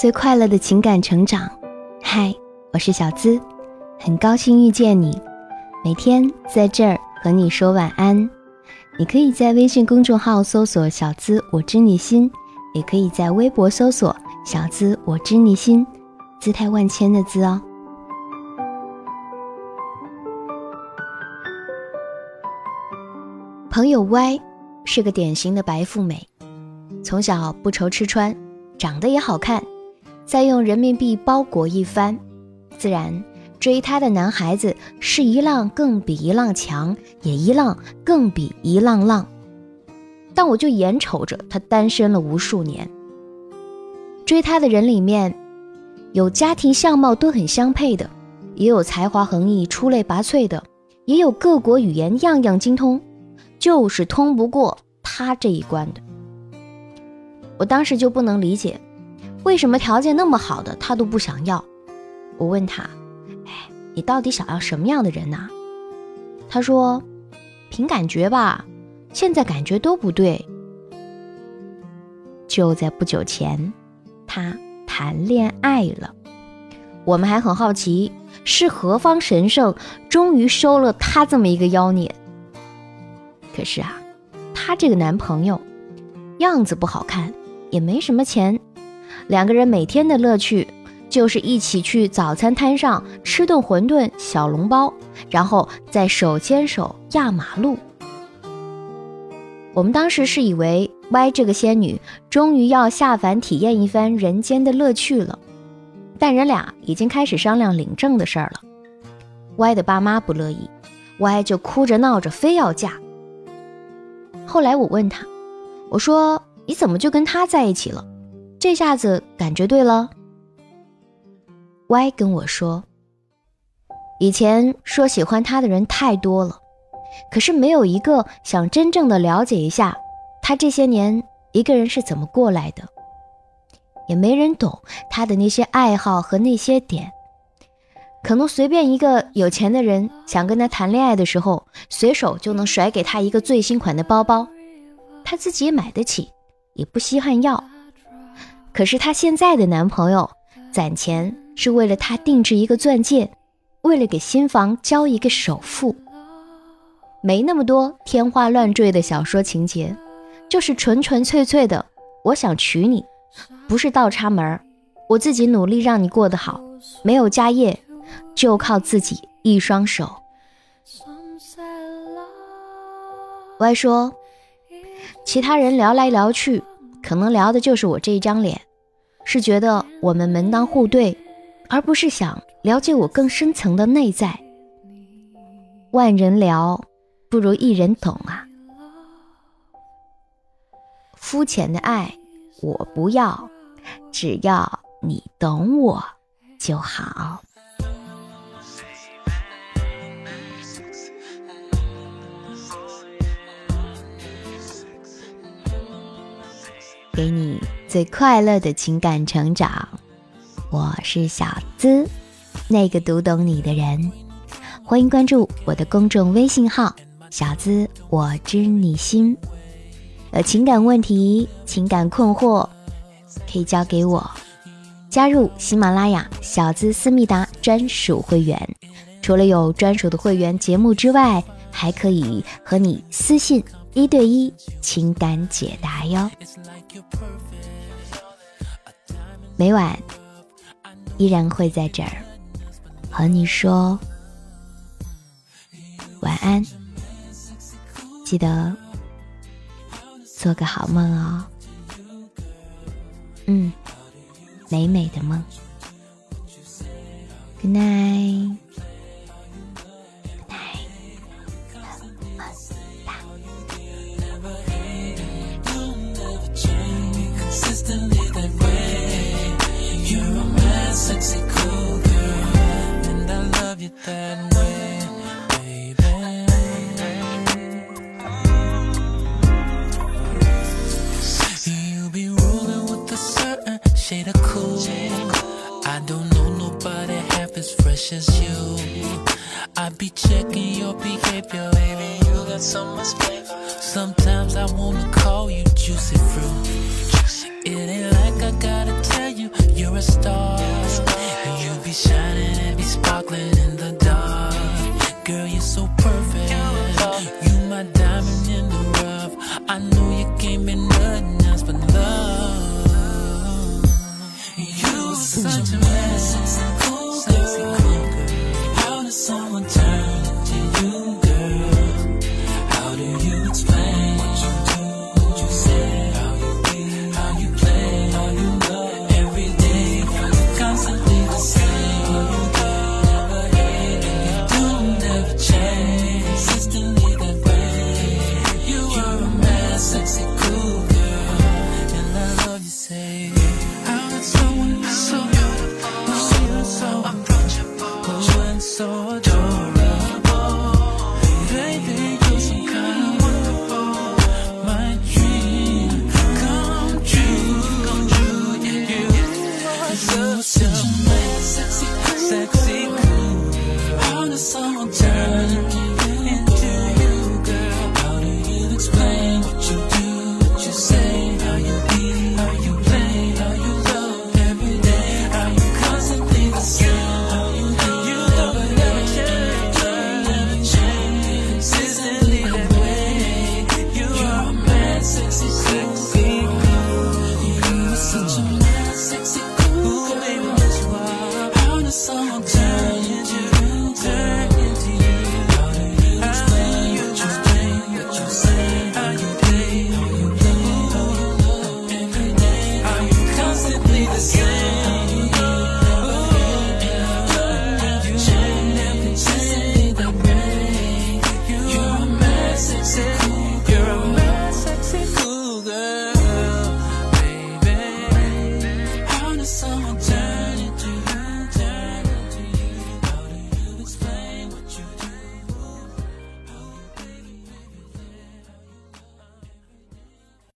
最快乐的情感成长。嗨，我是小资，很高兴遇见你。每天在这儿和你说晚安。你可以在微信公众号搜索“小资我知你心”，也可以在微博搜索“小资我知你心”，姿态万千的“资”哦。朋友 Y 是个典型的白富美，从小不愁吃穿，长得也好看，再用人民币包裹一番，自然。追她的男孩子是一浪更比一浪强，也一浪更比一浪浪。但我就眼瞅着他单身了无数年。追他的人里面，有家庭相貌都很相配的，也有才华横溢、出类拔萃的，也有各国语言样样精通，就是通不过他这一关的。我当时就不能理解，为什么条件那么好的他都不想要。我问他。哎你到底想要什么样的人呢？他说：“凭感觉吧，现在感觉都不对。”就在不久前，他谈恋爱了。我们还很好奇，是何方神圣终于收了他这么一个妖孽。可是啊，他这个男朋友样子不好看，也没什么钱，两个人每天的乐趣。就是一起去早餐摊上吃顿馄饨小笼包，然后再手牵手压马路。我们当时是以为 Y 这个仙女终于要下凡体验一番人间的乐趣了，但人俩已经开始商量领证的事儿了。Y 的爸妈不乐意，Y 就哭着闹着非要嫁。后来我问他，我说你怎么就跟他在一起了？这下子感觉对了。Y 跟我说，以前说喜欢他的人太多了，可是没有一个想真正的了解一下他这些年一个人是怎么过来的，也没人懂他的那些爱好和那些点。可能随便一个有钱的人想跟他谈恋爱的时候，随手就能甩给他一个最新款的包包，他自己买得起，也不稀罕要。可是她现在的男朋友攒钱。是为了她定制一个钻戒，为了给新房交一个首付，没那么多天花乱坠的小说情节，就是纯纯粹粹的，我想娶你，不是倒插门儿，我自己努力让你过得好，没有家业，就靠自己一双手。我还说，其他人聊来聊去，可能聊的就是我这一张脸，是觉得我们门当户对。而不是想了解我更深层的内在。万人聊，不如一人懂啊！肤浅的爱我不要，只要你懂我就好。给你最快乐的情感成长。我是小资，那个读懂你的人。欢迎关注我的公众微信号“小资我知你心”。有情感问题、情感困惑，可以交给我。加入喜马拉雅小资思密达专属会员，除了有专属的会员节目之外，还可以和你私信一对一情感解答哟。每晚。依然会在这儿和你说晚安，记得做个好梦哦。嗯，美美的梦。Good night。precious you. I be checking your behavior, baby. You got so much flavor. Sometimes I wanna call you juicy fruit. It ain't like I gotta tell you, you're a star. And you be shining and be sparkling in the dark. Girl, you're so perfect. You my diamond in the rough. I know you came in. sun.